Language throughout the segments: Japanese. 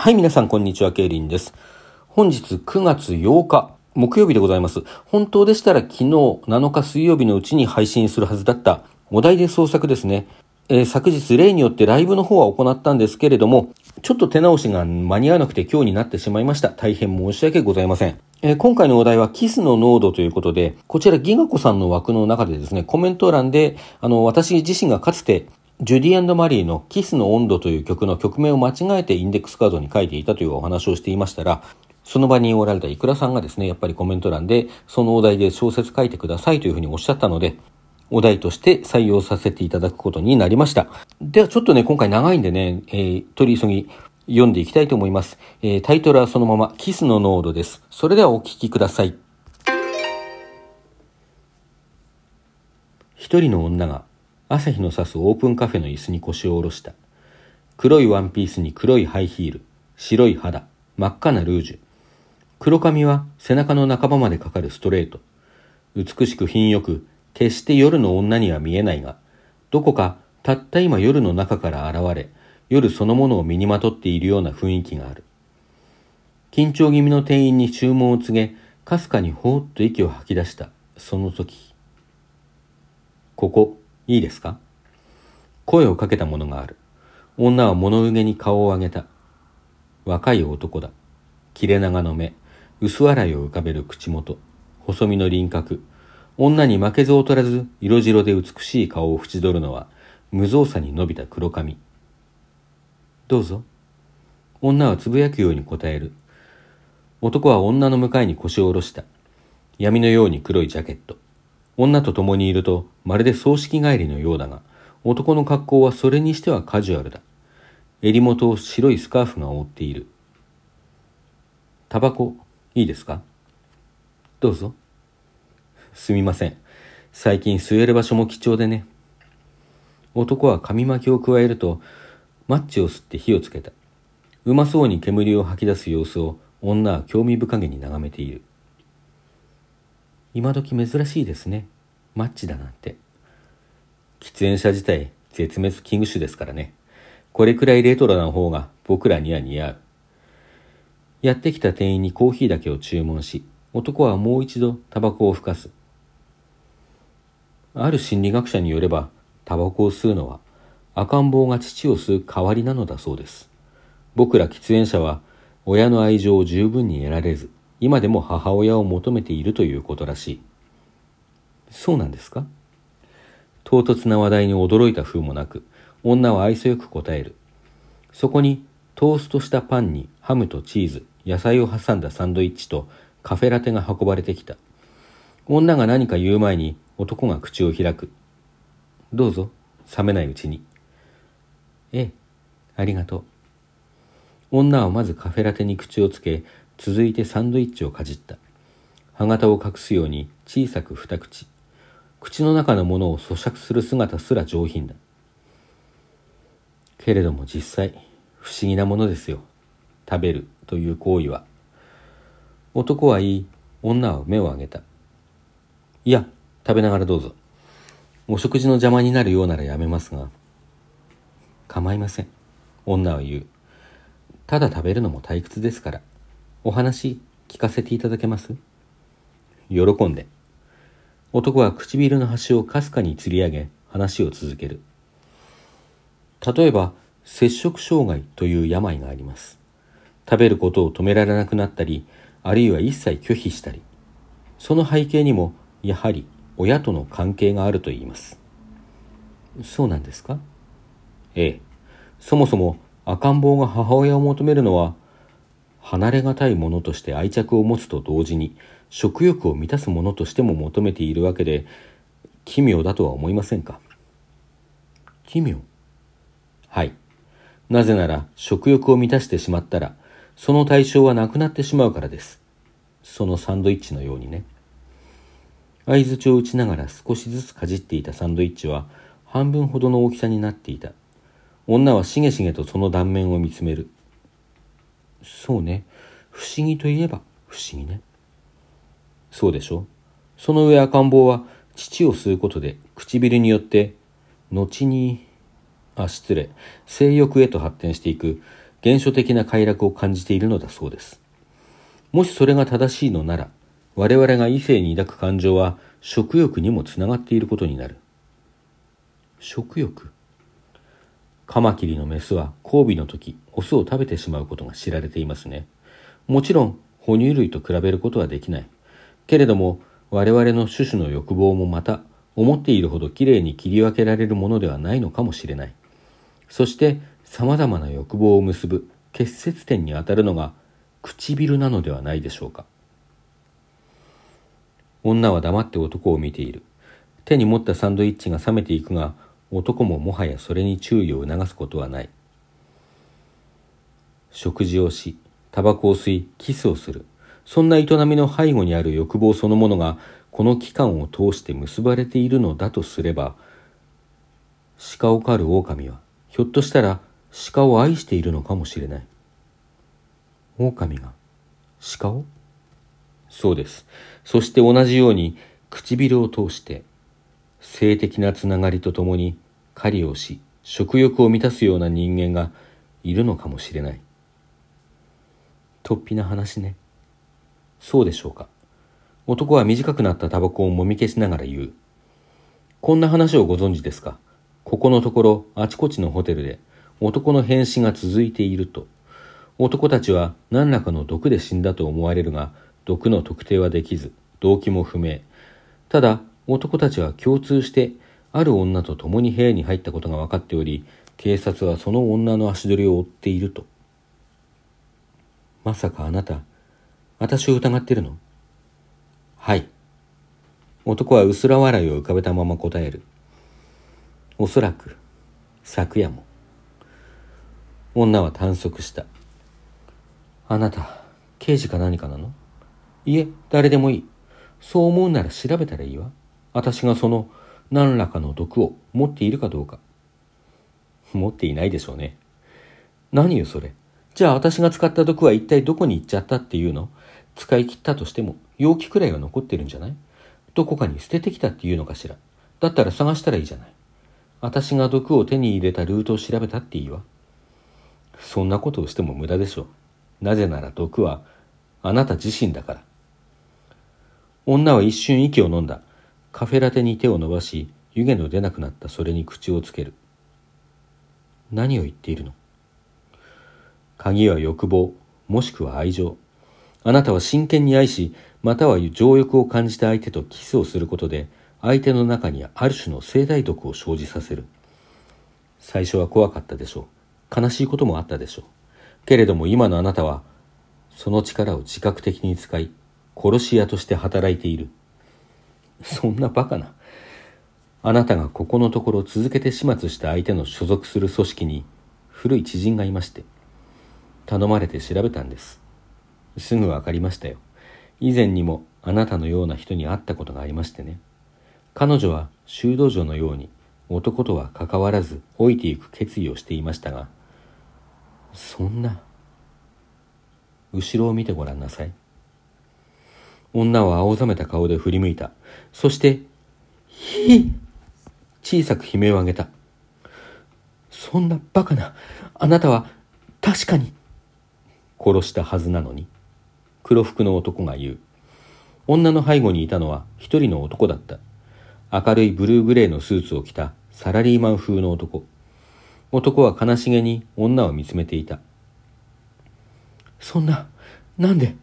はい、皆さん、こんにちは、ケイリンです。本日9月8日、木曜日でございます。本当でしたら昨日7日水曜日のうちに配信するはずだったお題で創作ですね。えー、昨日例によってライブの方は行ったんですけれども、ちょっと手直しが間に合わなくて今日になってしまいました。大変申し訳ございません。えー、今回のお題はキスの濃度ということで、こちらギガ子さんの枠の中でですね、コメント欄で、あの、私自身がかつてジュディマリーのキスの温度という曲の曲名を間違えてインデックスカードに書いていたというお話をしていましたら、その場におられたイクラさんがですね、やっぱりコメント欄で、そのお題で小説書いてくださいというふうにおっしゃったので、お題として採用させていただくことになりました。ではちょっとね、今回長いんでね、えー、取り急ぎ読んでいきたいと思います。えー、タイトルはそのまま、キスの濃度です。それではお聞きください。一人の女が朝日の差すオープンカフェの椅子に腰を下ろした。黒いワンピースに黒いハイヒール、白い肌、真っ赤なルージュ。黒髪は背中の半ばまでかかるストレート。美しく品よく、決して夜の女には見えないが、どこかたった今夜の中から現れ、夜そのものを身にまとっているような雰囲気がある。緊張気味の店員に注文を告げ、かすかにほーっと息を吐き出した、その時。ここ、いいですか？声をかけたものがある。女は物憂げに顔を上げた。若い男だ。切れ長の目、薄笑いを浮かべる口元、細身の輪郭。女に負けず劣らず色白で美しい顔を縁取るのは、無造作に伸びた黒髪。どうぞ。女はつぶやくように答える。男は女の向かいに腰を下ろした。闇のように黒いジャケット。女と共にいるとまるで葬式帰りのようだが、男の格好はそれにしてはカジュアルだ。襟元を白いスカーフが覆っている。タバコ、いいですか？どうぞ。すみません。最近吸える場所も貴重でね。男は紙巻きを加えると、マッチを吸って火をつけた。うまそうに煙を吐き出す様子を女は興味深げに眺めている。今時珍しいですね。マッチだなんて。喫煙者自体絶滅危惧種ですからね。これくらいレトロな方が僕らには似合う。やってきた店員にコーヒーだけを注文し、男はもう一度タバコをふかす。ある心理学者によれば、タバコを吸うのは赤ん坊が乳を吸う代わりなのだそうです。僕ら喫煙者は親の愛情を十分に得られず、今でも母親を求めているということらしい。そうなんですか？唐突な話題に驚いた風もなく、女は愛想よく答える。そこにトーストしたパンにハムとチーズ、野菜を挟んだサンドイッチとカフェラテが運ばれてきた。女が何か言う前に男が口を開く。どうぞ、冷めないうちに。ええ、ありがとう。女はまずカフェラテに口をつけ、続いてサンドイッチをかじった。歯型を隠すように小さく二口。口の中のものを咀嚼する姿すら上品だ。けれども実際、不思議なものですよ。食べるという行為は。男は言い、女は目を上げた。いや、食べながらどうぞ。お食事の邪魔になるようならやめますが。構いません。女は言う。ただ食べるのも退屈ですから。お話聞かせていただけます？喜んで。男は唇の端をかすかに吊り上げ話を続ける。例えば、摂食障害という病があります。食べることを止められなくなったり、あるいは一切拒否したり。その背景にも、やはり親との関係があると言います。そうなんですか？ええ。そもそも赤ん坊が母親を求めるのは離れがたいものとして愛着を持つと同時に食欲を満たすものとしても求めているわけで奇妙だとは思いませんか？奇妙。はい。なぜなら食欲を満たしてしまったらその対象はなくなってしまうからです。そのサンドイッチのようにね。相づちを打ちながら少しずつかじっていたサンドイッチは半分ほどの大きさになっていた。女はしげしげとその断面を見つめる。そうね。不思議といえば不思議ね。そうでしょ？その上赤ん坊は乳を吸うことで唇によって後に、あ、失礼、性欲へと発展していく原初的な快楽を感じているのだそうです。もしそれが正しいのなら、我々が異性に抱く感情は食欲にもつながっていることになる。食欲？カマキリのメスは交尾の時、オスを食べてしまうことが知られていますね。もちろん、哺乳類と比べることはできない。けれども、我々の種々の欲望もまた、思っているほどきれいに切り分けられるものではないのかもしれない。そして、様々な欲望を結ぶ結節点にあたるのが唇なのではないでしょうか。女は黙って男を見ている。手に持ったサンドイッチが冷めていくが、男ももはやそれに注意を促すことはない。食事をし、タバコを吸い、キスをする。そんな営みの背後にある欲望そのものが、この期間を通して結ばれているのだとすれば、鹿を狩る狼は、ひょっとしたら鹿を愛しているのかもしれない。狼が鹿を？そうです。そして同じように唇を通して性的なつながりとともに狩りをし食欲を満たすような人間がいるのかもしれない。突飛な話ね。そうでしょうか？男は短くなったタバコをもみ消しながら言う。こんな話をご存知ですか？ここのところあちこちのホテルで男の変死が続いていると。男たちは何らかの毒で死んだと思われるが、毒の特定はできず、動機も不明。ただ、男たちは共通してある女と共に部屋に入ったことが分かっており警察はその女の足取りを追っているとまさかあなた私を疑ってるの？はい。男は薄ら笑いを浮かべたまま答える。おそらく昨夜も。女は短足した。あなた刑事か何かなの？いえ誰でもいい。そう思うなら調べたらいいわ。私がその何らかの毒を持っているかどうか。持っていないでしょうね。何よそれ。じゃあ私が使った毒は一体どこに行っちゃったっていうの？使い切ったとしても容器くらいは残ってるんじゃない？どこかに捨ててきたっていうのかしら？だったら探したらいいじゃない？私が毒を手に入れたルートを調べたっていいわ。そんなことをしても無駄でしょう。なぜなら毒はあなた自身だから。女は一瞬息を飲んだ。カフェラテに手を伸ばし湯気の出なくなったそれに口をつける何を言っているの？鍵は欲望もしくは愛情あなたは真剣に愛しまたは情欲を感じた相手とキスをすることで相手の中にある種の生態毒を生じさせる最初は怖かったでしょう悲しいこともあったでしょうけれども今のあなたはその力を自覚的に使い殺し屋として働いているそんなバカな。あなたがここのところ続けて始末した相手の所属する組織に古い知人がいまして、頼まれて調べたんです。すぐわかりましたよ。以前にもあなたのような人に会ったことがありましてね。彼女は修道女のように男とは関わらず老いていく決意をしていましたが、そんな。後ろを見てごらんなさい。女は青ざめた顔で振り向いた。そして、ひ小さく悲鳴を上げた。そんなバカな、あなたは確かに、殺したはずなのに。黒服の男が言う。女の背後にいたのは一人の男だった。明るいブルーグレーのスーツを着たサラリーマン風の男。男は悲しげに女を見つめていた。そんな、なんで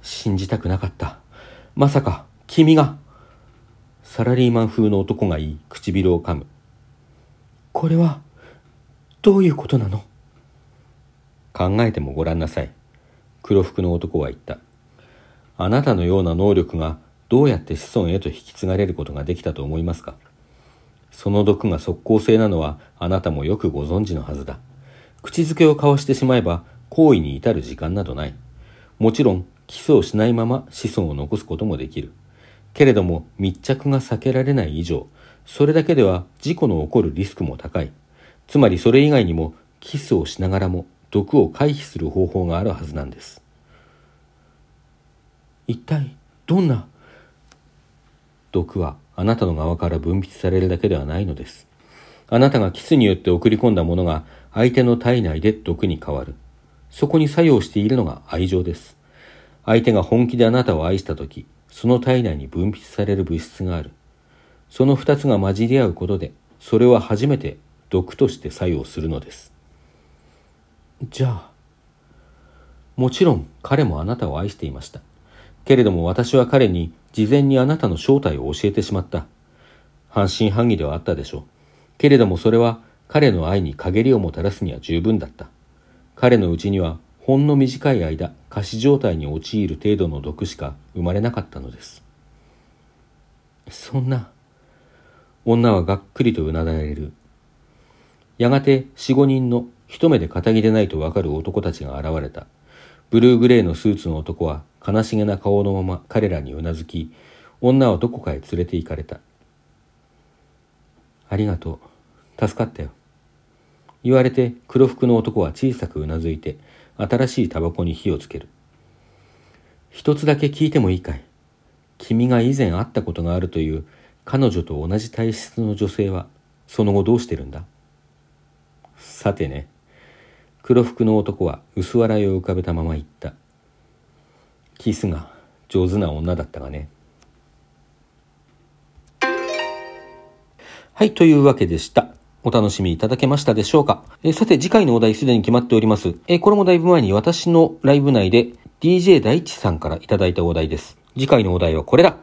信じたくなかった。まさか、君が。サラリーマン風の男が言い、唇を噛む。これは、どういうことなの？考えてもごらんなさい。黒服の男は言った。あなたのような能力がどうやって子孫へと引き継がれることができたと思いますか？その毒が即効性なのはあなたもよくご存知のはずだ。口づけを交わしてしまえば行為に至る時間などない。もちろん基礎をしないまま子孫を残すこともできる。けれども密着が避けられない以上、それだけでは事故の起こるリスクも高い。つまりそれ以外にもキスをしながらも毒を回避する方法があるはずなんです。一体どんな毒はあなたの側から分泌されるだけではないのです。あなたがキスによって送り込んだものが相手の体内で毒に変わる。そこに作用しているのが愛情です。相手が本気であなたを愛したとき、その体内に分泌される物質がある。その二つが混じり合うことで、それは初めて毒として作用するのです。じゃあ、もちろん彼もあなたを愛していました。けれども私は彼に事前にあなたの正体を教えてしまった。半信半疑ではあったでしょう。けれどもそれは彼の愛に陰りをもたらすには十分だった。彼のうちにはほんの短い間、仮死状態に陥る程度の毒しか生まれなかったのです。そんな。女はがっくりとうなだれる。やがて四五人の一目で仇でないとわかる男たちが現れた。ブルーグレーのスーツの男は悲しげな顔のまま彼らにうなずき、女はどこかへ連れて行かれた。ありがとう。助かったよ。言われて黒服の男は小さくうなずいて新しいタバコに火をつける。一つだけ聞いてもいいかい君が以前会ったことがあるという彼女と同じ体質の女性はその後どうしてるんだ？さてね。黒服の男は薄笑いを浮かべたまま言った。キスが上手な女だったがね。はい、というわけでした。お楽しみいただけましたでしょうか。え、さて、次回のお題すでに決まっております。え、これもだいぶ前に私のライブ内で DJ 大地さんからいただいたお題です。次回のお題はこれだ。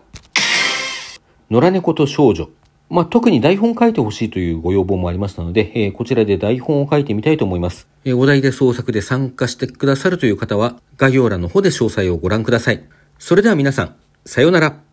野良猫と少女。まあ、特に台本書いてほしいというご要望もありましたので、えー、こちらで台本を書いてみたいと思います。えー、お題で創作で参加してくださるという方は、概要欄の方で詳細をご覧ください。それでは皆さん、さようなら。